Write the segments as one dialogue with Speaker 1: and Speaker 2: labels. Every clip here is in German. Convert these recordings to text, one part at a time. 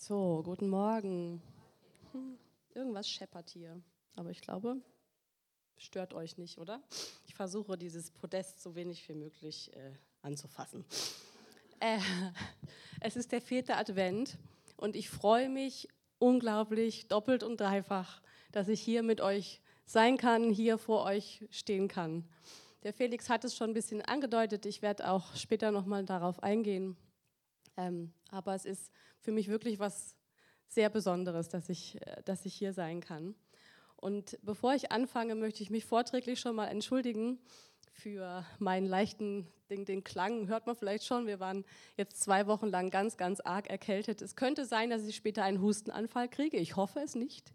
Speaker 1: So, guten Morgen. Hm, irgendwas scheppert hier, aber ich glaube, stört euch nicht, oder? Ich versuche dieses Podest so wenig wie möglich äh, anzufassen. Äh, es ist der vierte Advent und ich freue mich unglaublich doppelt und dreifach, dass ich hier mit euch sein kann, hier vor euch stehen kann. Der Felix hat es schon ein bisschen angedeutet, ich werde auch später nochmal darauf eingehen. Ähm, aber es ist für mich wirklich was sehr Besonderes, dass ich, äh, dass ich hier sein kann. Und bevor ich anfange, möchte ich mich vorträglich schon mal entschuldigen für meinen leichten, den, den Klang hört man vielleicht schon. Wir waren jetzt zwei Wochen lang ganz, ganz arg erkältet. Es könnte sein, dass ich später einen Hustenanfall kriege. Ich hoffe es nicht.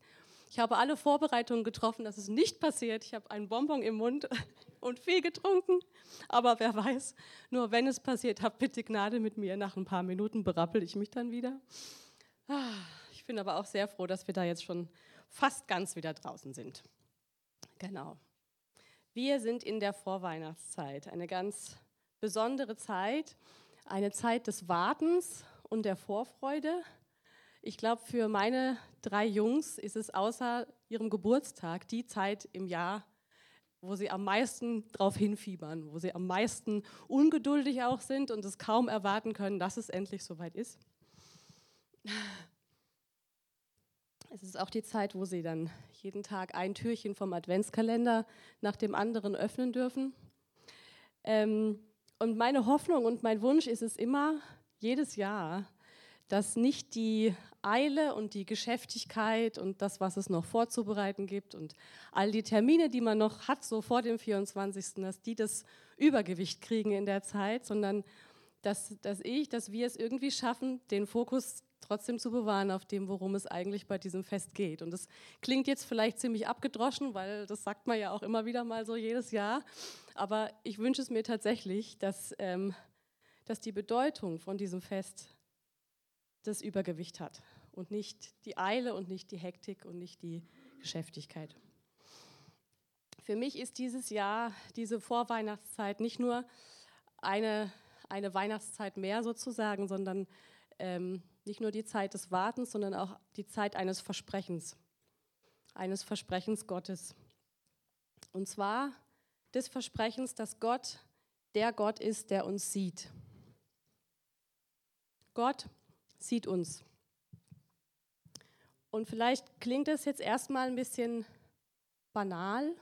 Speaker 1: Ich habe alle Vorbereitungen getroffen, dass es nicht passiert. Ich habe einen Bonbon im Mund und viel getrunken. Aber wer weiß, nur wenn es passiert, habt bitte Gnade mit mir. Nach ein paar Minuten berappel ich mich dann wieder. Ah, ich bin aber auch sehr froh, dass wir da jetzt schon fast ganz wieder draußen sind. Genau. Wir sind in der Vorweihnachtszeit, eine ganz besondere Zeit, eine Zeit des Wartens und der Vorfreude. Ich glaube, für meine drei Jungs ist es außer ihrem Geburtstag die Zeit im Jahr, wo sie am meisten darauf hinfiebern, wo sie am meisten ungeduldig auch sind und es kaum erwarten können, dass es endlich soweit ist. Es ist auch die Zeit, wo sie dann jeden Tag ein Türchen vom Adventskalender nach dem anderen öffnen dürfen. Ähm, und meine Hoffnung und mein Wunsch ist es immer, jedes Jahr, dass nicht die Eile und die Geschäftigkeit und das, was es noch vorzubereiten gibt und all die Termine, die man noch hat, so vor dem 24., dass die das Übergewicht kriegen in der Zeit, sondern dass, dass ich, dass wir es irgendwie schaffen, den Fokus trotzdem zu bewahren auf dem, worum es eigentlich bei diesem Fest geht. Und das klingt jetzt vielleicht ziemlich abgedroschen, weil das sagt man ja auch immer wieder mal so jedes Jahr. Aber ich wünsche es mir tatsächlich, dass, ähm, dass die Bedeutung von diesem Fest das Übergewicht hat und nicht die Eile und nicht die Hektik und nicht die Geschäftigkeit. Für mich ist dieses Jahr, diese Vorweihnachtszeit nicht nur eine, eine Weihnachtszeit mehr sozusagen, sondern ähm, nicht nur die Zeit des Wartens, sondern auch die Zeit eines Versprechens, eines Versprechens Gottes. Und zwar des Versprechens, dass Gott der Gott ist, der uns sieht. Gott sieht uns. Und vielleicht klingt es jetzt erstmal ein bisschen banal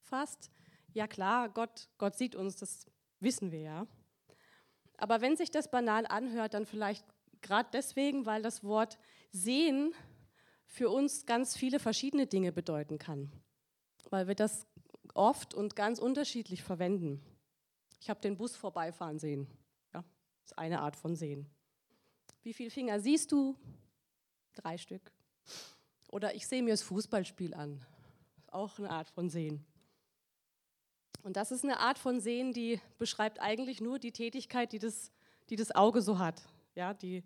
Speaker 1: fast. Ja klar, Gott, Gott sieht uns, das wissen wir ja. Aber wenn sich das banal anhört, dann vielleicht Gerade deswegen, weil das Wort sehen für uns ganz viele verschiedene Dinge bedeuten kann. Weil wir das oft und ganz unterschiedlich verwenden. Ich habe den Bus vorbeifahren sehen. Ja, das ist eine Art von sehen. Wie viele Finger siehst du? Drei Stück. Oder ich sehe mir das Fußballspiel an. Auch eine Art von sehen. Und das ist eine Art von Sehen, die beschreibt eigentlich nur die Tätigkeit, die das, die das Auge so hat. Ja, die,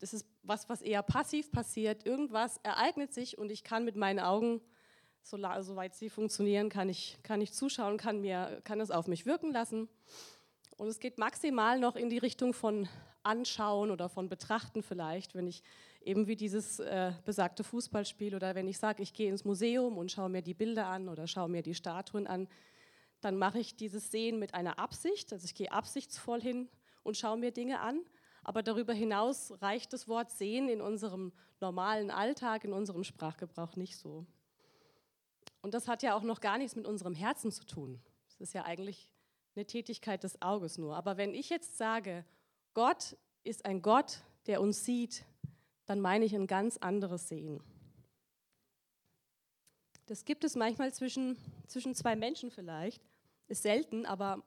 Speaker 1: das ist was, was eher passiv passiert. Irgendwas ereignet sich und ich kann mit meinen Augen, so, soweit sie funktionieren, kann ich, kann ich zuschauen, kann, mir, kann es auf mich wirken lassen. Und es geht maximal noch in die Richtung von Anschauen oder von Betrachten vielleicht, wenn ich eben wie dieses äh, besagte Fußballspiel oder wenn ich sage, ich gehe ins Museum und schaue mir die Bilder an oder schaue mir die Statuen an, dann mache ich dieses Sehen mit einer Absicht, also ich gehe absichtsvoll hin und schaue mir Dinge an aber darüber hinaus reicht das Wort sehen in unserem normalen Alltag, in unserem Sprachgebrauch nicht so. Und das hat ja auch noch gar nichts mit unserem Herzen zu tun. Das ist ja eigentlich eine Tätigkeit des Auges nur. Aber wenn ich jetzt sage, Gott ist ein Gott, der uns sieht, dann meine ich ein ganz anderes Sehen. Das gibt es manchmal zwischen, zwischen zwei Menschen vielleicht. Ist selten, aber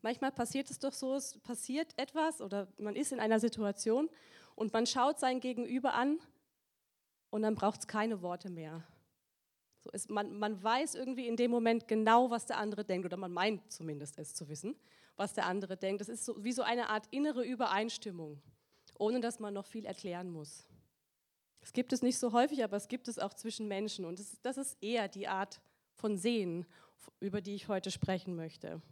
Speaker 1: Manchmal passiert es doch so, es passiert etwas oder man ist in einer Situation und man schaut sein Gegenüber an und dann braucht es keine Worte mehr. So ist, man, man weiß irgendwie in dem Moment genau, was der andere denkt oder man meint zumindest es zu wissen, was der andere denkt. Das ist so, wie so eine Art innere Übereinstimmung, ohne dass man noch viel erklären muss. Das gibt es nicht so häufig, aber es gibt es auch zwischen Menschen und das, das ist eher die Art von Sehen, über die ich heute sprechen möchte.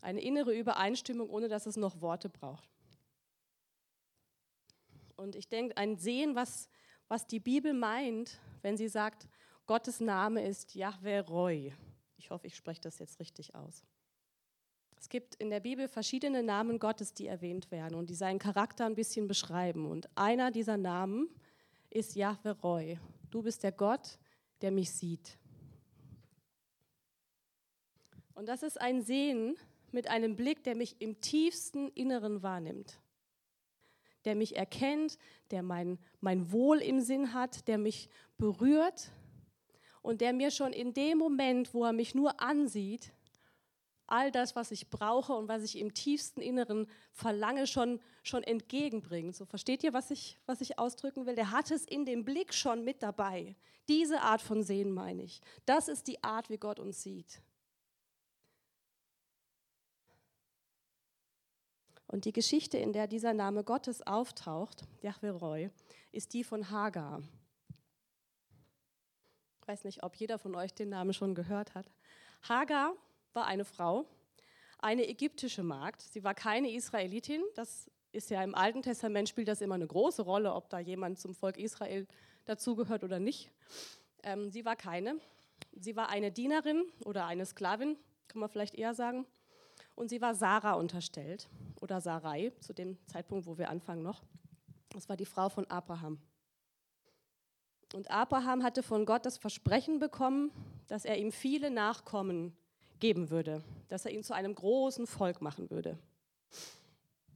Speaker 1: Eine innere Übereinstimmung, ohne dass es noch Worte braucht. Und ich denke, ein Sehen, was, was die Bibel meint, wenn sie sagt, Gottes Name ist Yahweh Roy. Ich hoffe, ich spreche das jetzt richtig aus. Es gibt in der Bibel verschiedene Namen Gottes, die erwähnt werden und die seinen Charakter ein bisschen beschreiben. Und einer dieser Namen ist Yahweh Roy. Du bist der Gott, der mich sieht. Und das ist ein Sehen mit einem Blick, der mich im tiefsten Inneren wahrnimmt, der mich erkennt, der mein, mein Wohl im Sinn hat, der mich berührt und der mir schon in dem Moment, wo er mich nur ansieht, all das, was ich brauche und was ich im tiefsten Inneren verlange, schon, schon entgegenbringt. So versteht ihr, was ich, was ich ausdrücken will? Der hat es in dem Blick schon mit dabei. Diese Art von Sehen meine ich. Das ist die Art, wie Gott uns sieht. Und die Geschichte, in der dieser Name Gottes auftaucht, Yahweh Roy, ist die von Hagar. Ich weiß nicht, ob jeder von euch den Namen schon gehört hat. Hagar war eine Frau, eine ägyptische Magd. Sie war keine Israelitin. Das ist ja im Alten Testament spielt das immer eine große Rolle, ob da jemand zum Volk Israel dazugehört oder nicht. Ähm, sie war keine. Sie war eine Dienerin oder eine Sklavin, kann man vielleicht eher sagen. Und sie war Sarah unterstellt oder Sarai zu dem Zeitpunkt, wo wir anfangen noch. Das war die Frau von Abraham. Und Abraham hatte von Gott das Versprechen bekommen, dass er ihm viele Nachkommen geben würde, dass er ihn zu einem großen Volk machen würde.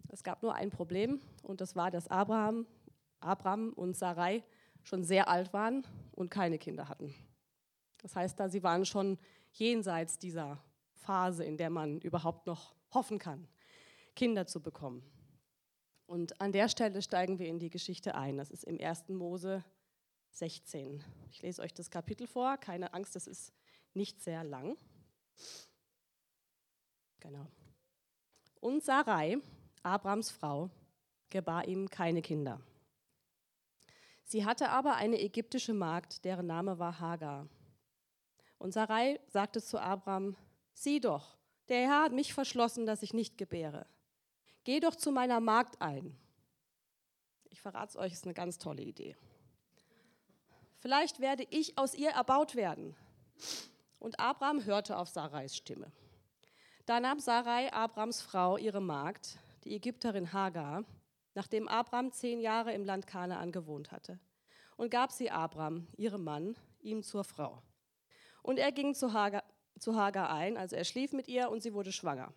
Speaker 1: Es gab nur ein Problem und das war, dass Abraham, Abraham und Sarai schon sehr alt waren und keine Kinder hatten. Das heißt, da sie waren schon jenseits dieser Phase, in der man überhaupt noch hoffen kann, Kinder zu bekommen. Und an der Stelle steigen wir in die Geschichte ein. Das ist im 1. Mose 16. Ich lese euch das Kapitel vor. Keine Angst, das ist nicht sehr lang. Genau. Und Sarai, Abrams Frau, gebar ihm keine Kinder. Sie hatte aber eine ägyptische Magd, deren Name war Hagar. Und Sarai sagte zu Abram, sieh doch, der Herr hat mich verschlossen, dass ich nicht gebäre. Geh doch zu meiner Magd ein. Ich verrate es euch, ist eine ganz tolle Idee. Vielleicht werde ich aus ihr erbaut werden. Und Abraham hörte auf Sarais Stimme. Da nahm Sarai, Abrams Frau, ihre Magd, die Ägypterin Hagar, nachdem Abraham zehn Jahre im Land Kanaan gewohnt hatte, und gab sie Abraham, ihrem Mann, ihm zur Frau. Und er ging zu Hagar, zu Hagar ein, also er schlief mit ihr und sie wurde schwanger.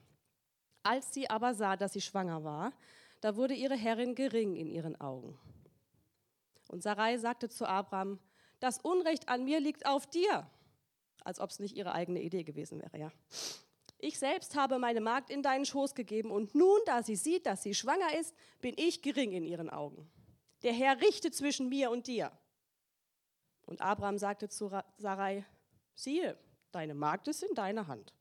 Speaker 1: Als sie aber sah, dass sie schwanger war, da wurde ihre Herrin gering in ihren Augen. Und Sarai sagte zu Abraham, das Unrecht an mir liegt auf dir als ob es nicht ihre eigene Idee gewesen wäre, ja. Ich selbst habe meine Magd in deinen Schoß gegeben und nun, da sie sieht, dass sie schwanger ist, bin ich gering in ihren Augen. Der Herr richte zwischen mir und dir. Und Abraham sagte zu Sarai, siehe, deine Magd ist in deiner Hand.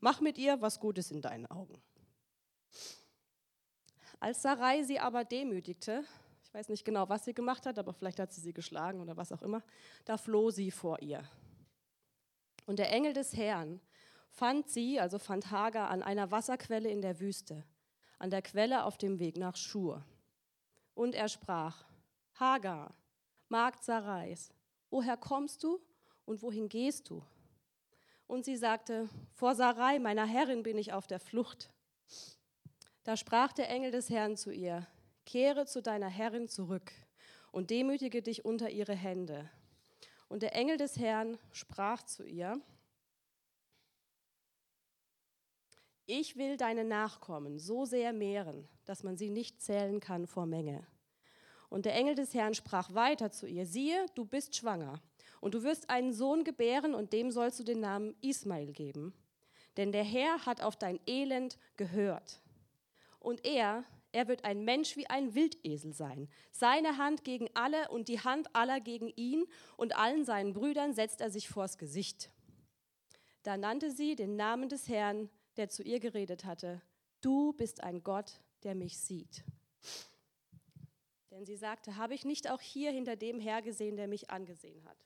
Speaker 1: Mach mit ihr, was Gutes in deinen Augen. Als Sarai sie aber demütigte, ich weiß nicht genau, was sie gemacht hat, aber vielleicht hat sie sie geschlagen oder was auch immer, da floh sie vor ihr. Und der Engel des Herrn fand sie, also fand Hagar, an einer Wasserquelle in der Wüste, an der Quelle auf dem Weg nach Schur. Und er sprach, Hagar, Magd Sarais, woher kommst du und wohin gehst du? Und sie sagte, vor Sarai, meiner Herrin, bin ich auf der Flucht. Da sprach der Engel des Herrn zu ihr, kehre zu deiner Herrin zurück und demütige dich unter ihre Hände. Und der Engel des Herrn sprach zu ihr, ich will deine Nachkommen so sehr mehren, dass man sie nicht zählen kann vor Menge. Und der Engel des Herrn sprach weiter zu ihr, siehe, du bist schwanger und du wirst einen Sohn gebären und dem sollst du den Namen Ismael geben. Denn der Herr hat auf dein Elend gehört. Und er er wird ein Mensch wie ein Wildesel sein. Seine Hand gegen alle und die Hand aller gegen ihn und allen seinen Brüdern setzt er sich vors Gesicht. Da nannte sie den Namen des Herrn, der zu ihr geredet hatte. Du bist ein Gott, der mich sieht. Denn sie sagte, habe ich nicht auch hier hinter dem Herr gesehen, der mich angesehen hat.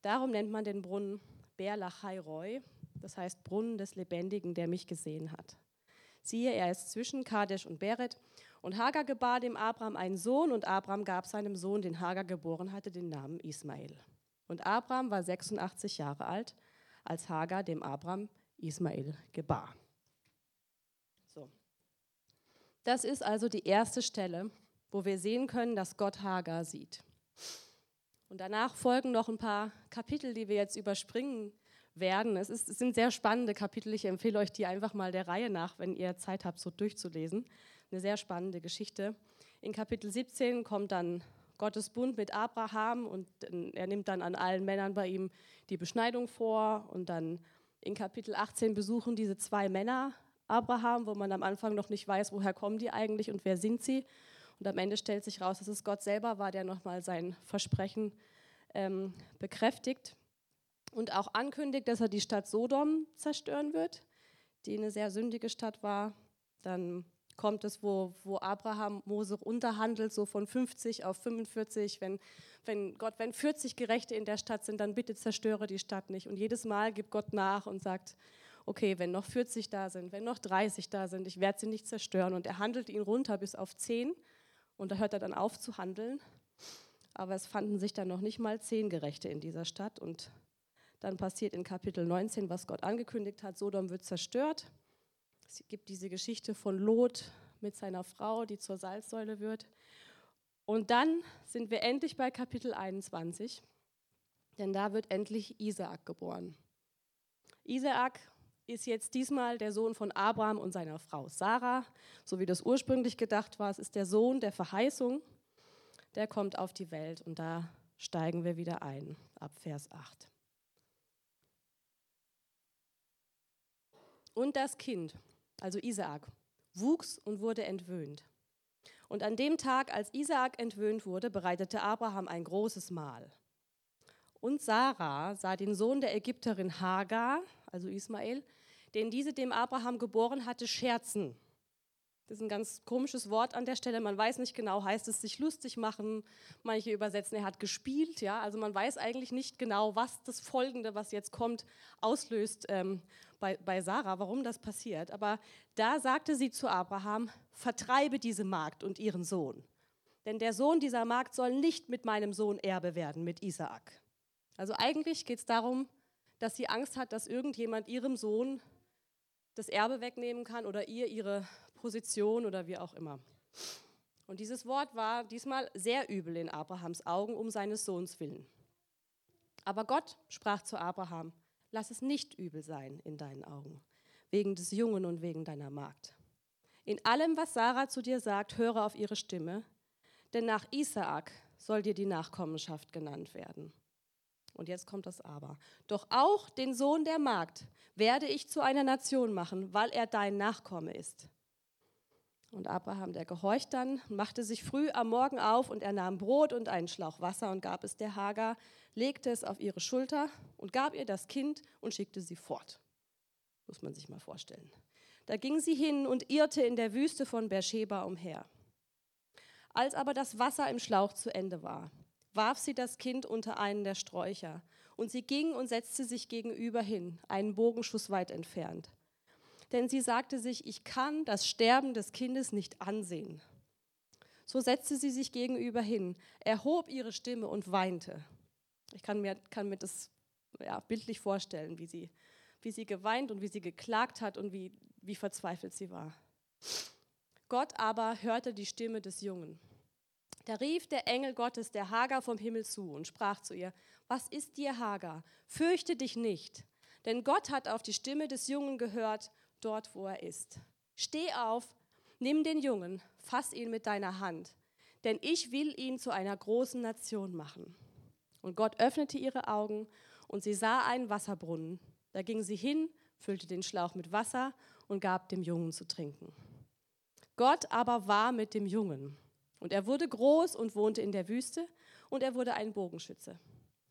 Speaker 1: Darum nennt man den Brunnen Berlachai Roy, das heißt Brunnen des Lebendigen, der mich gesehen hat. Siehe, er ist zwischen Kadesh und Beret Und Hagar gebar dem Abraham einen Sohn und Abraham gab seinem Sohn, den Hagar geboren hatte, den Namen Ismael. Und Abraham war 86 Jahre alt, als Hagar dem Abraham Ismael gebar. So. Das ist also die erste Stelle, wo wir sehen können, dass Gott Hagar sieht. Und danach folgen noch ein paar Kapitel, die wir jetzt überspringen werden. Es, ist, es sind sehr spannende Kapitel. Ich empfehle euch die einfach mal der Reihe nach, wenn ihr Zeit habt, so durchzulesen. Eine sehr spannende Geschichte. In Kapitel 17 kommt dann Gottes Bund mit Abraham und er nimmt dann an allen Männern bei ihm die Beschneidung vor. Und dann in Kapitel 18 besuchen diese zwei Männer Abraham, wo man am Anfang noch nicht weiß, woher kommen die eigentlich und wer sind sie. Und am Ende stellt sich raus, dass es Gott selber war, der nochmal sein Versprechen ähm, bekräftigt und auch ankündigt, dass er die Stadt Sodom zerstören wird, die eine sehr sündige Stadt war. Dann kommt es, wo, wo Abraham Mose unterhandelt, so von 50 auf 45. Wenn, wenn Gott, wenn 40 Gerechte in der Stadt sind, dann bitte zerstöre die Stadt nicht. Und jedes Mal gibt Gott nach und sagt, okay, wenn noch 40 da sind, wenn noch 30 da sind, ich werde sie nicht zerstören. Und er handelt ihn runter bis auf 10 und da hört er dann auf zu handeln. Aber es fanden sich dann noch nicht mal 10 Gerechte in dieser Stadt. Und dann passiert in Kapitel 19, was Gott angekündigt hat, Sodom wird zerstört. Es gibt diese Geschichte von Lot mit seiner Frau, die zur Salzsäule wird. Und dann sind wir endlich bei Kapitel 21, denn da wird endlich Isaak geboren. Isaak ist jetzt diesmal der Sohn von Abraham und seiner Frau Sarah, so wie das ursprünglich gedacht war. Es ist der Sohn der Verheißung, der kommt auf die Welt und da steigen wir wieder ein ab Vers 8. Und das Kind also Isaak, wuchs und wurde entwöhnt. Und an dem Tag, als Isaak entwöhnt wurde, bereitete Abraham ein großes Mahl. Und Sarah sah den Sohn der Ägypterin Hagar, also Ismael, den diese dem Abraham geboren hatte, scherzen. Das ist ein ganz komisches Wort an der Stelle. Man weiß nicht genau, heißt es sich lustig machen. Manche übersetzen, er hat gespielt. Ja, also man weiß eigentlich nicht genau, was das Folgende, was jetzt kommt, auslöst ähm, bei, bei Sarah, warum das passiert. Aber da sagte sie zu Abraham: Vertreibe diese Magd und ihren Sohn, denn der Sohn dieser Magd soll nicht mit meinem Sohn Erbe werden, mit Isaak. Also eigentlich geht es darum, dass sie Angst hat, dass irgendjemand ihrem Sohn das Erbe wegnehmen kann oder ihr ihre Position oder wie auch immer. Und dieses Wort war diesmal sehr übel in Abrahams Augen um seines Sohns willen. Aber Gott sprach zu Abraham, lass es nicht übel sein in deinen Augen, wegen des Jungen und wegen deiner Magd. In allem, was Sarah zu dir sagt, höre auf ihre Stimme, denn nach Isaak soll dir die Nachkommenschaft genannt werden. Und jetzt kommt das Aber. Doch auch den Sohn der Magd werde ich zu einer Nation machen, weil er dein Nachkomme ist. Und Abraham, der gehorcht dann, machte sich früh am Morgen auf und er nahm Brot und einen Schlauch Wasser und gab es der Hagar, legte es auf ihre Schulter und gab ihr das Kind und schickte sie fort. Muss man sich mal vorstellen. Da ging sie hin und irrte in der Wüste von Beersheba umher. Als aber das Wasser im Schlauch zu Ende war, warf sie das Kind unter einen der Sträucher und sie ging und setzte sich gegenüber hin, einen Bogenschuss weit entfernt denn sie sagte sich, ich kann das Sterben des Kindes nicht ansehen. So setzte sie sich gegenüber hin, erhob ihre Stimme und weinte. Ich kann mir, kann mir das ja, bildlich vorstellen, wie sie, wie sie geweint und wie sie geklagt hat und wie, wie verzweifelt sie war. Gott aber hörte die Stimme des Jungen. Da rief der Engel Gottes der Hagar vom Himmel zu und sprach zu ihr, was ist dir, Hagar? Fürchte dich nicht, denn Gott hat auf die Stimme des Jungen gehört dort, wo er ist. Steh auf, nimm den Jungen, fass ihn mit deiner Hand, denn ich will ihn zu einer großen Nation machen. Und Gott öffnete ihre Augen und sie sah einen Wasserbrunnen. Da ging sie hin, füllte den Schlauch mit Wasser und gab dem Jungen zu trinken. Gott aber war mit dem Jungen. Und er wurde groß und wohnte in der Wüste und er wurde ein Bogenschütze.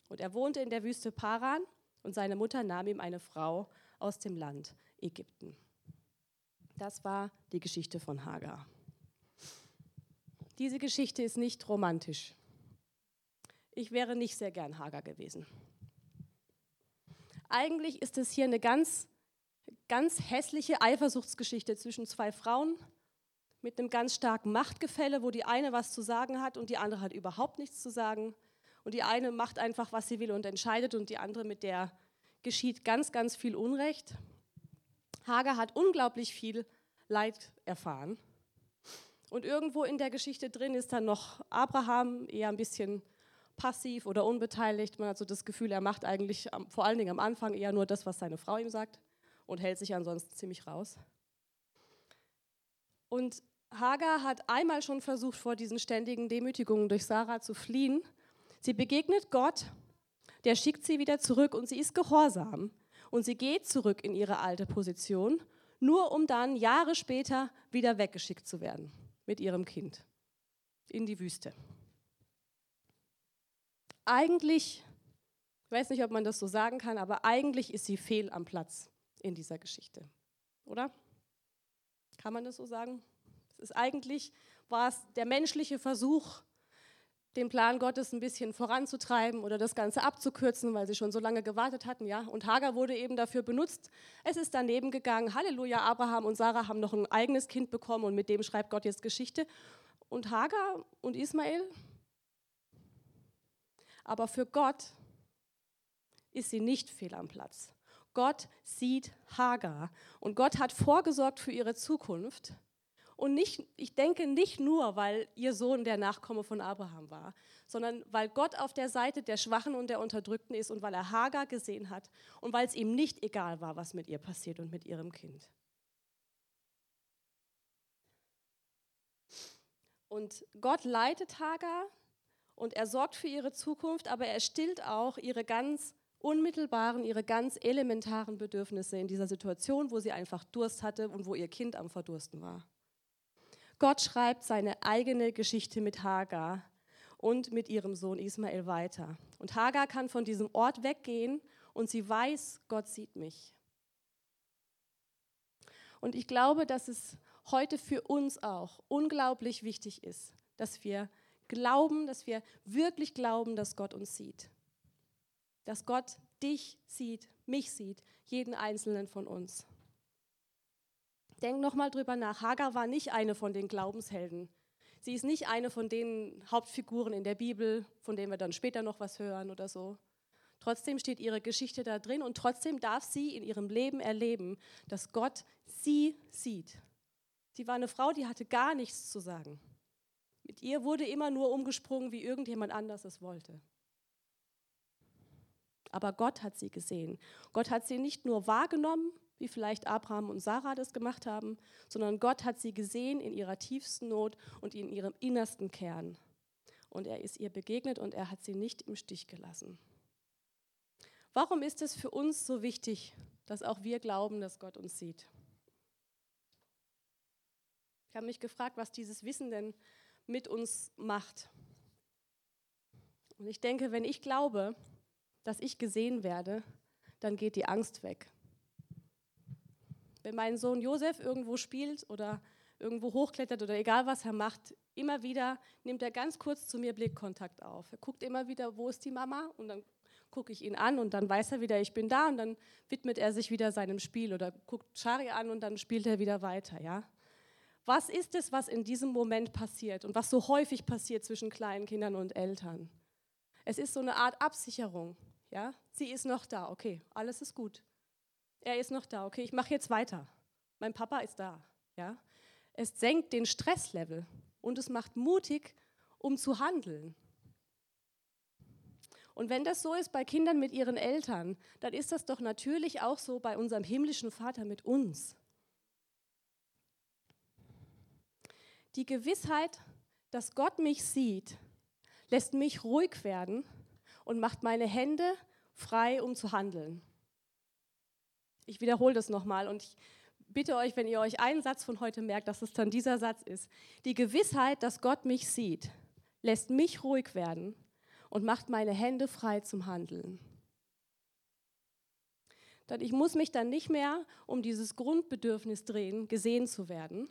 Speaker 1: Und er wohnte in der Wüste Paran und seine Mutter nahm ihm eine Frau aus dem Land Ägypten. Das war die Geschichte von Hagar. Diese Geschichte ist nicht romantisch. Ich wäre nicht sehr gern Hagar gewesen. Eigentlich ist es hier eine ganz, ganz hässliche Eifersuchtsgeschichte zwischen zwei Frauen mit einem ganz starken Machtgefälle, wo die eine was zu sagen hat und die andere hat überhaupt nichts zu sagen. Und die eine macht einfach, was sie will und entscheidet und die andere, mit der geschieht ganz, ganz viel Unrecht. Hagar hat unglaublich viel Leid erfahren. Und irgendwo in der Geschichte drin ist dann noch Abraham eher ein bisschen passiv oder unbeteiligt. Man hat so das Gefühl, er macht eigentlich vor allen Dingen am Anfang eher nur das, was seine Frau ihm sagt und hält sich ansonsten ziemlich raus. Und Hagar hat einmal schon versucht, vor diesen ständigen Demütigungen durch Sarah zu fliehen. Sie begegnet Gott, der schickt sie wieder zurück und sie ist gehorsam. Und sie geht zurück in ihre alte Position, nur um dann Jahre später wieder weggeschickt zu werden mit ihrem Kind in die Wüste. Eigentlich, ich weiß nicht, ob man das so sagen kann, aber eigentlich ist sie fehl am Platz in dieser Geschichte, oder? Kann man das so sagen? Es ist eigentlich, war es der menschliche Versuch, den Plan Gottes ein bisschen voranzutreiben oder das Ganze abzukürzen, weil sie schon so lange gewartet hatten, ja. Und Hagar wurde eben dafür benutzt. Es ist daneben gegangen. Halleluja, Abraham und Sarah haben noch ein eigenes Kind bekommen und mit dem schreibt Gott jetzt Geschichte. Und Hagar und Ismael. Aber für Gott ist sie nicht fehl am Platz. Gott sieht Hagar und Gott hat vorgesorgt für ihre Zukunft. Und nicht, ich denke nicht nur, weil ihr Sohn der Nachkomme von Abraham war, sondern weil Gott auf der Seite der Schwachen und der Unterdrückten ist und weil er Hagar gesehen hat und weil es ihm nicht egal war, was mit ihr passiert und mit ihrem Kind. Und Gott leitet Hagar und er sorgt für ihre Zukunft, aber er stillt auch ihre ganz unmittelbaren, ihre ganz elementaren Bedürfnisse in dieser Situation, wo sie einfach Durst hatte und wo ihr Kind am Verdursten war. Gott schreibt seine eigene Geschichte mit Hagar und mit ihrem Sohn Ismael weiter. Und Hagar kann von diesem Ort weggehen und sie weiß, Gott sieht mich. Und ich glaube, dass es heute für uns auch unglaublich wichtig ist, dass wir glauben, dass wir wirklich glauben, dass Gott uns sieht dass Gott dich sieht, mich sieht, jeden einzelnen von uns. Denk nochmal drüber nach. Hagar war nicht eine von den Glaubenshelden. Sie ist nicht eine von den Hauptfiguren in der Bibel, von denen wir dann später noch was hören oder so. Trotzdem steht ihre Geschichte da drin und trotzdem darf sie in ihrem Leben erleben, dass Gott sie sieht. Sie war eine Frau, die hatte gar nichts zu sagen. Mit ihr wurde immer nur umgesprungen, wie irgendjemand anders es wollte. Aber Gott hat sie gesehen. Gott hat sie nicht nur wahrgenommen, wie vielleicht Abraham und Sarah das gemacht haben, sondern Gott hat sie gesehen in ihrer tiefsten Not und in ihrem innersten Kern. Und er ist ihr begegnet und er hat sie nicht im Stich gelassen. Warum ist es für uns so wichtig, dass auch wir glauben, dass Gott uns sieht? Ich habe mich gefragt, was dieses Wissen denn mit uns macht. Und ich denke, wenn ich glaube, dass ich gesehen werde, dann geht die Angst weg. Wenn mein Sohn Josef irgendwo spielt oder irgendwo hochklettert oder egal was er macht, immer wieder nimmt er ganz kurz zu mir Blickkontakt auf. Er guckt immer wieder, wo ist die Mama? Und dann gucke ich ihn an und dann weiß er wieder, ich bin da und dann widmet er sich wieder seinem Spiel oder guckt Shari an und dann spielt er wieder weiter, ja? Was ist es, was in diesem Moment passiert und was so häufig passiert zwischen kleinen Kindern und Eltern? Es ist so eine Art Absicherung. Ja, sie ist noch da. Okay, alles ist gut. Er ist noch da. Okay, ich mache jetzt weiter. Mein Papa ist da. Ja, es senkt den Stresslevel und es macht mutig, um zu handeln. Und wenn das so ist bei Kindern mit ihren Eltern, dann ist das doch natürlich auch so bei unserem himmlischen Vater mit uns. Die Gewissheit, dass Gott mich sieht, lässt mich ruhig werden und macht meine Hände frei, um zu handeln. Ich wiederhole das nochmal und ich bitte euch, wenn ihr euch einen Satz von heute merkt, dass es dann dieser Satz ist. Die Gewissheit, dass Gott mich sieht, lässt mich ruhig werden und macht meine Hände frei zum Handeln. Denn ich muss mich dann nicht mehr um dieses Grundbedürfnis drehen, gesehen zu werden,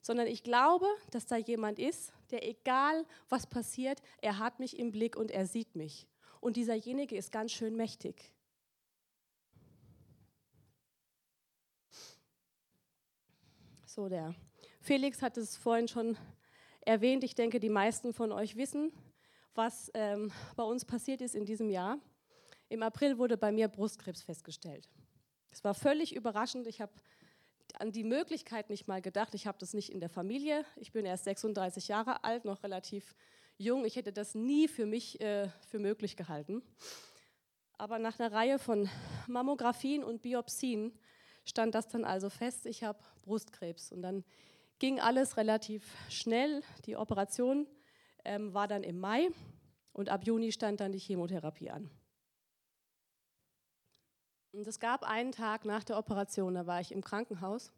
Speaker 1: sondern ich glaube, dass da jemand ist, der egal was passiert, er hat mich im Blick und er sieht mich. Und dieserjenige ist ganz schön mächtig. So, der Felix hat es vorhin schon erwähnt. Ich denke, die meisten von euch wissen, was ähm, bei uns passiert ist in diesem Jahr. Im April wurde bei mir Brustkrebs festgestellt. Es war völlig überraschend. Ich habe an die Möglichkeit nicht mal gedacht. Ich habe das nicht in der Familie. Ich bin erst 36 Jahre alt, noch relativ jung. Ich hätte das nie für mich äh, für möglich gehalten. Aber nach einer Reihe von Mammografien und Biopsien stand das dann also fest, ich habe Brustkrebs. Und dann ging alles relativ schnell. Die Operation ähm, war dann im Mai und ab Juni stand dann die Chemotherapie an. Und es gab einen Tag nach der Operation, da war ich im Krankenhaus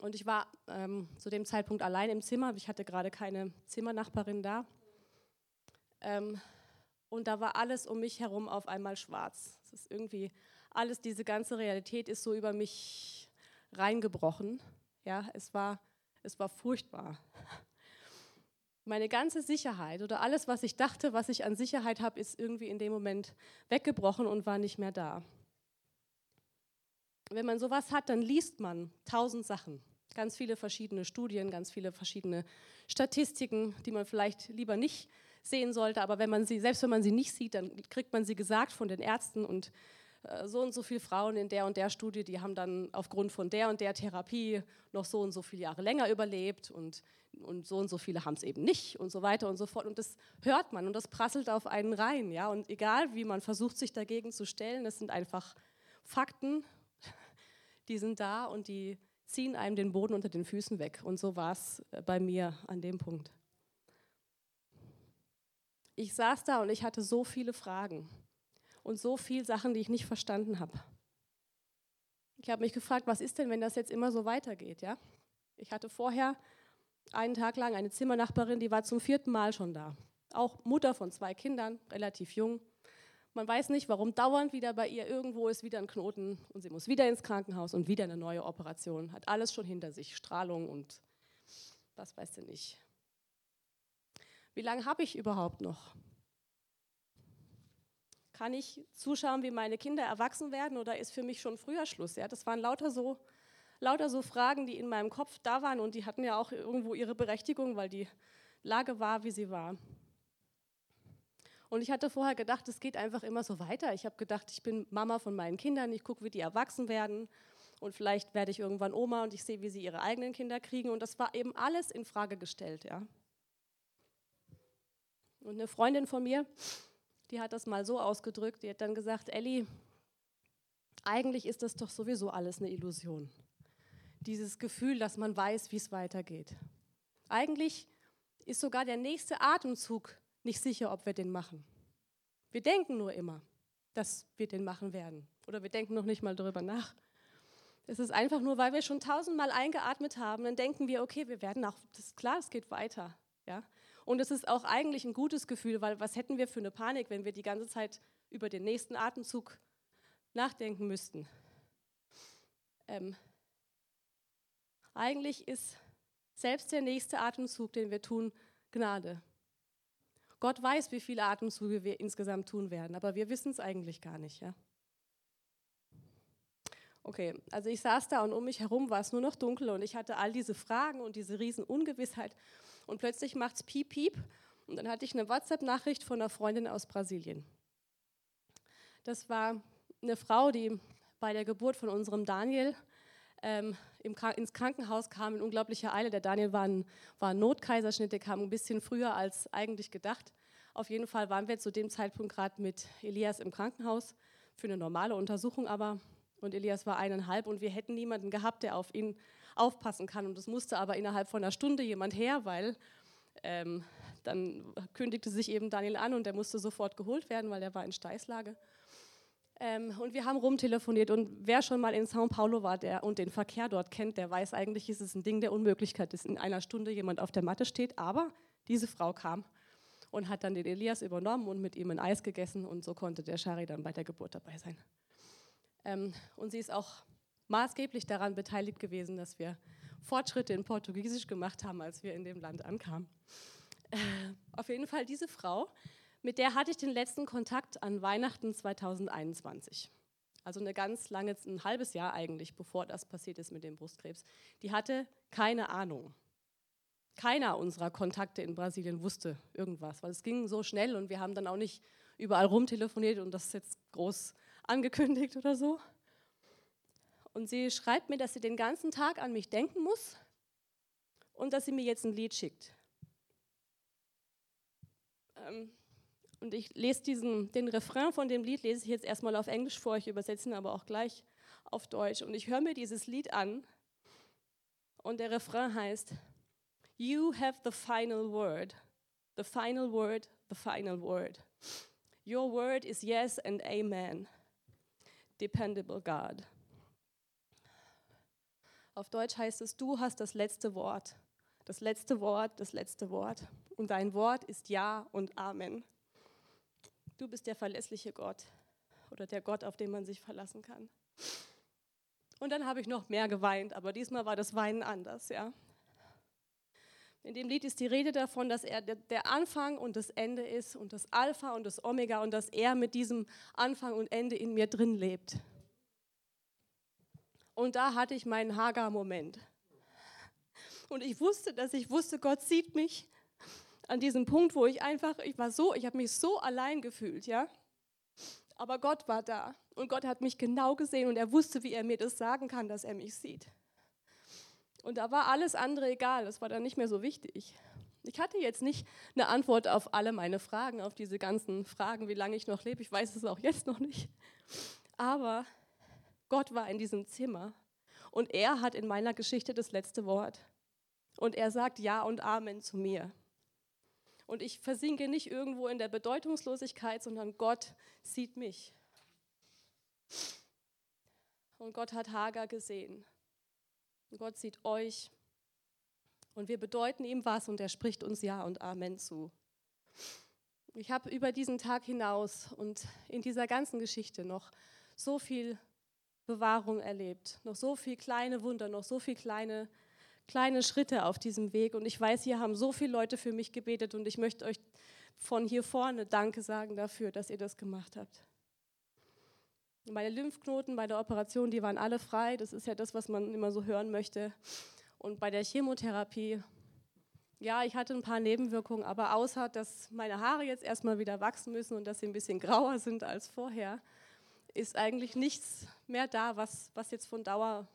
Speaker 1: und ich war ähm, zu dem Zeitpunkt allein im Zimmer. Ich hatte gerade keine Zimmernachbarin da. Ähm, und da war alles um mich herum auf einmal schwarz. Es ist irgendwie alles, diese ganze Realität ist so über mich reingebrochen. Ja, es war, es war furchtbar. Meine ganze Sicherheit oder alles, was ich dachte, was ich an Sicherheit habe, ist irgendwie in dem Moment weggebrochen und war nicht mehr da. Wenn man sowas hat, dann liest man tausend Sachen, ganz viele verschiedene Studien, ganz viele verschiedene Statistiken, die man vielleicht lieber nicht sehen sollte, aber wenn man sie, selbst wenn man sie nicht sieht, dann kriegt man sie gesagt von den Ärzten und so und so viele Frauen in der und der Studie, die haben dann aufgrund von der und der Therapie noch so und so viele Jahre länger überlebt und, und so und so viele haben es eben nicht und so weiter und so fort. Und das hört man und das prasselt auf einen rein. Ja? Und egal, wie man versucht, sich dagegen zu stellen, das sind einfach Fakten, die sind da und die ziehen einem den Boden unter den Füßen weg. Und so war es äh, bei mir an dem Punkt. Ich saß da und ich hatte so viele Fragen und so viele Sachen, die ich nicht verstanden habe. Ich habe mich gefragt, was ist denn, wenn das jetzt immer so weitergeht? Ja? Ich hatte vorher einen Tag lang eine Zimmernachbarin, die war zum vierten Mal schon da. Auch Mutter von zwei Kindern, relativ jung. Man weiß nicht, warum dauernd wieder bei ihr irgendwo ist wieder ein Knoten und sie muss wieder ins Krankenhaus und wieder eine neue Operation. Hat alles schon hinter sich, Strahlung und was weiß sie nicht. Wie lange habe ich überhaupt noch? Kann ich zuschauen, wie meine Kinder erwachsen werden oder ist für mich schon früher Schluss? Ja, das waren lauter so, lauter so Fragen, die in meinem Kopf da waren und die hatten ja auch irgendwo ihre Berechtigung, weil die Lage war, wie sie war. Und ich hatte vorher gedacht, es geht einfach immer so weiter. Ich habe gedacht, ich bin Mama von meinen Kindern, ich gucke, wie die erwachsen werden und vielleicht werde ich irgendwann Oma und ich sehe, wie sie ihre eigenen Kinder kriegen. Und das war eben alles in Frage gestellt. Ja. Und eine Freundin von mir, die hat das mal so ausgedrückt, die hat dann gesagt, Elli, eigentlich ist das doch sowieso alles eine Illusion. Dieses Gefühl, dass man weiß, wie es weitergeht. Eigentlich ist sogar der nächste Atemzug nicht sicher, ob wir den machen. Wir denken nur immer, dass wir den machen werden. Oder wir denken noch nicht mal darüber nach. Es ist einfach nur, weil wir schon tausendmal eingeatmet haben, dann denken wir, okay, wir werden auch, das ist klar, es geht weiter. Ja? Und es ist auch eigentlich ein gutes Gefühl, weil was hätten wir für eine Panik, wenn wir die ganze Zeit über den nächsten Atemzug nachdenken müssten? Ähm, eigentlich ist selbst der nächste Atemzug, den wir tun, Gnade. Gott weiß, wie viele Atemzüge wir insgesamt tun werden, aber wir wissen es eigentlich gar nicht. Ja? Okay, also ich saß da und um mich herum war es nur noch dunkel und ich hatte all diese Fragen und diese riesen Ungewissheit und plötzlich macht es piep, piep. Und dann hatte ich eine WhatsApp-Nachricht von einer Freundin aus Brasilien. Das war eine Frau, die bei der Geburt von unserem Daniel ähm, ins Krankenhaus kam in unglaublicher Eile. Der Daniel war ein, war ein Notkaiserschnitt, der kam ein bisschen früher als eigentlich gedacht. Auf jeden Fall waren wir zu dem Zeitpunkt gerade mit Elias im Krankenhaus für eine normale Untersuchung, aber und Elias war eineinhalb und wir hätten niemanden gehabt, der auf ihn aufpassen kann. Und es musste aber innerhalb von einer Stunde jemand her, weil ähm, dann kündigte sich eben Daniel an und der musste sofort geholt werden, weil er war in Steißlage. Ähm, und wir haben rumtelefoniert und wer schon mal in São Paulo war der, und den Verkehr dort kennt, der weiß eigentlich, ist es ein Ding der Unmöglichkeit, dass in einer Stunde jemand auf der Matte steht. Aber diese Frau kam und hat dann den Elias übernommen und mit ihm ein Eis gegessen und so konnte der Shari dann bei der Geburt dabei sein. Ähm, und sie ist auch maßgeblich daran beteiligt gewesen, dass wir Fortschritte in Portugiesisch gemacht haben, als wir in dem Land ankamen. Äh, auf jeden Fall diese Frau, mit der hatte ich den letzten Kontakt an Weihnachten 2021. also eine ganz lange, ein halbes Jahr eigentlich, bevor das passiert ist mit dem Brustkrebs, die hatte keine Ahnung. Keiner unserer Kontakte in Brasilien wusste irgendwas, weil es ging so schnell und wir haben dann auch nicht überall rumtelefoniert und das jetzt groß angekündigt oder so. Und sie schreibt mir, dass sie den ganzen Tag an mich denken muss und dass sie mir jetzt ein Lied schickt. Ähm, und ich lese diesen, den Refrain von dem Lied, lese ich jetzt erstmal auf Englisch vor, ich übersetze ihn aber auch gleich auf Deutsch. Und ich höre mir dieses Lied an und der Refrain heißt, You have the final word, the final word, the final word. Your word is yes and amen. Dependable God. Auf Deutsch heißt es, du hast das letzte Wort. Das letzte Wort, das letzte Wort. Und dein Wort ist Ja und Amen. Du bist der verlässliche Gott oder der Gott, auf den man sich verlassen kann. Und dann habe ich noch mehr geweint, aber diesmal war das Weinen anders, ja. In dem Lied ist die Rede davon, dass er der Anfang und das Ende ist und das Alpha und das Omega und dass er mit diesem Anfang und Ende in mir drin lebt. Und da hatte ich meinen Hagar-Moment. Und ich wusste, dass ich wusste, Gott sieht mich an diesem Punkt, wo ich einfach, ich war so, ich habe mich so allein gefühlt, ja. Aber Gott war da und Gott hat mich genau gesehen und er wusste, wie er mir das sagen kann, dass er mich sieht. Und da war alles andere egal, das war dann nicht mehr so wichtig. Ich hatte jetzt nicht eine Antwort auf alle meine Fragen, auf diese ganzen Fragen, wie lange ich noch lebe. Ich weiß es auch jetzt noch nicht. Aber Gott war in diesem Zimmer und er hat in meiner Geschichte das letzte Wort. Und er sagt Ja und Amen zu mir. Und ich versinke nicht irgendwo in der Bedeutungslosigkeit, sondern Gott sieht mich. Und Gott hat Hagar gesehen. Und Gott sieht euch. Und wir bedeuten ihm was und er spricht uns Ja und Amen zu. Ich habe über diesen Tag hinaus und in dieser ganzen Geschichte noch so viel Bewahrung erlebt, noch so viel kleine Wunder, noch so viel kleine kleine Schritte auf diesem Weg. Und ich weiß, hier haben so viele Leute für mich gebetet und ich möchte euch von hier vorne Danke sagen dafür, dass ihr das gemacht habt. Meine Lymphknoten bei der Operation, die waren alle frei. Das ist ja das, was man immer so hören möchte. Und bei der Chemotherapie, ja, ich hatte ein paar Nebenwirkungen, aber außer, dass meine Haare jetzt erstmal wieder wachsen müssen und dass sie ein bisschen grauer sind als vorher, ist eigentlich nichts mehr da, was, was jetzt von Dauer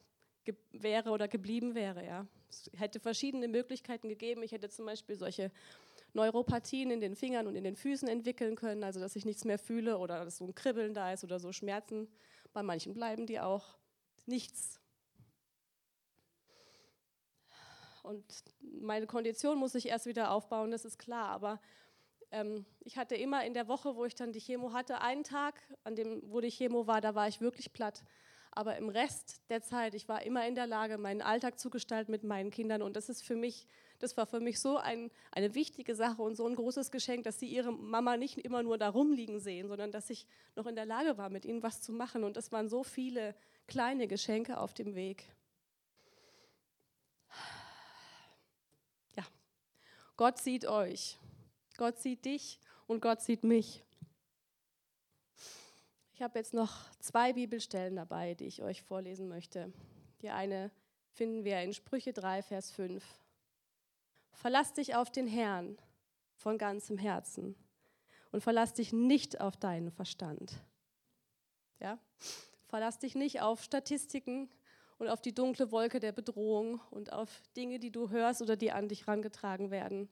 Speaker 1: wäre oder geblieben wäre. Ja. Es hätte verschiedene Möglichkeiten gegeben. Ich hätte zum Beispiel solche Neuropathien in den Fingern und in den Füßen entwickeln können, also dass ich nichts mehr fühle oder dass so ein Kribbeln da ist oder so Schmerzen. Bei manchen bleiben die auch. Nichts. Und meine Kondition muss ich erst wieder aufbauen, das ist klar. Aber ähm, ich hatte immer in der Woche, wo ich dann die Chemo hatte, einen Tag, an dem, wo die Chemo war, da war ich wirklich platt aber im Rest der Zeit, ich war immer in der Lage, meinen Alltag zu gestalten mit meinen Kindern und das ist für mich, das war für mich so ein, eine wichtige Sache und so ein großes Geschenk, dass sie ihre Mama nicht immer nur da rumliegen sehen, sondern dass ich noch in der Lage war, mit ihnen was zu machen und das waren so viele kleine Geschenke auf dem Weg. Ja, Gott sieht euch, Gott sieht dich und Gott sieht mich. Ich habe jetzt noch zwei Bibelstellen dabei, die ich euch vorlesen möchte. Die eine finden wir in Sprüche 3, Vers 5. Verlass dich auf den Herrn von ganzem Herzen und verlass dich nicht auf deinen Verstand. Ja? Verlass dich nicht auf Statistiken und auf die dunkle Wolke der Bedrohung und auf Dinge, die du hörst oder die an dich herangetragen werden.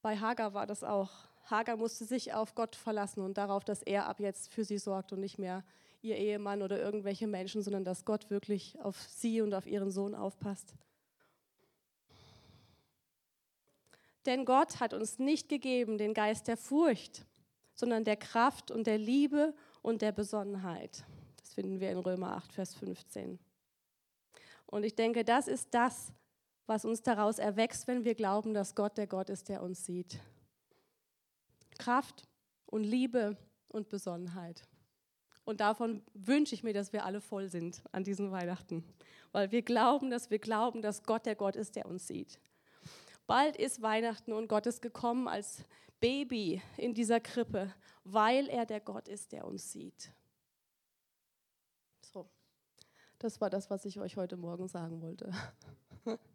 Speaker 1: Bei Hagar war das auch. Hagar musste sich auf Gott verlassen und darauf, dass er ab jetzt für sie sorgt und nicht mehr ihr Ehemann oder irgendwelche Menschen, sondern dass Gott wirklich auf sie und auf ihren Sohn aufpasst. Denn Gott hat uns nicht gegeben den Geist der Furcht, sondern der Kraft und der Liebe und der Besonnenheit. Das finden wir in Römer 8, Vers 15. Und ich denke, das ist das, was uns daraus erwächst, wenn wir glauben, dass Gott der Gott ist, der uns sieht. Kraft und Liebe und Besonnenheit. Und davon wünsche ich mir, dass wir alle voll sind an diesen Weihnachten, weil wir glauben, dass wir glauben, dass Gott der Gott ist, der uns sieht. Bald ist Weihnachten und Gott ist gekommen als Baby in dieser Krippe, weil er der Gott ist, der uns sieht. Das war das, was ich euch heute Morgen sagen wollte.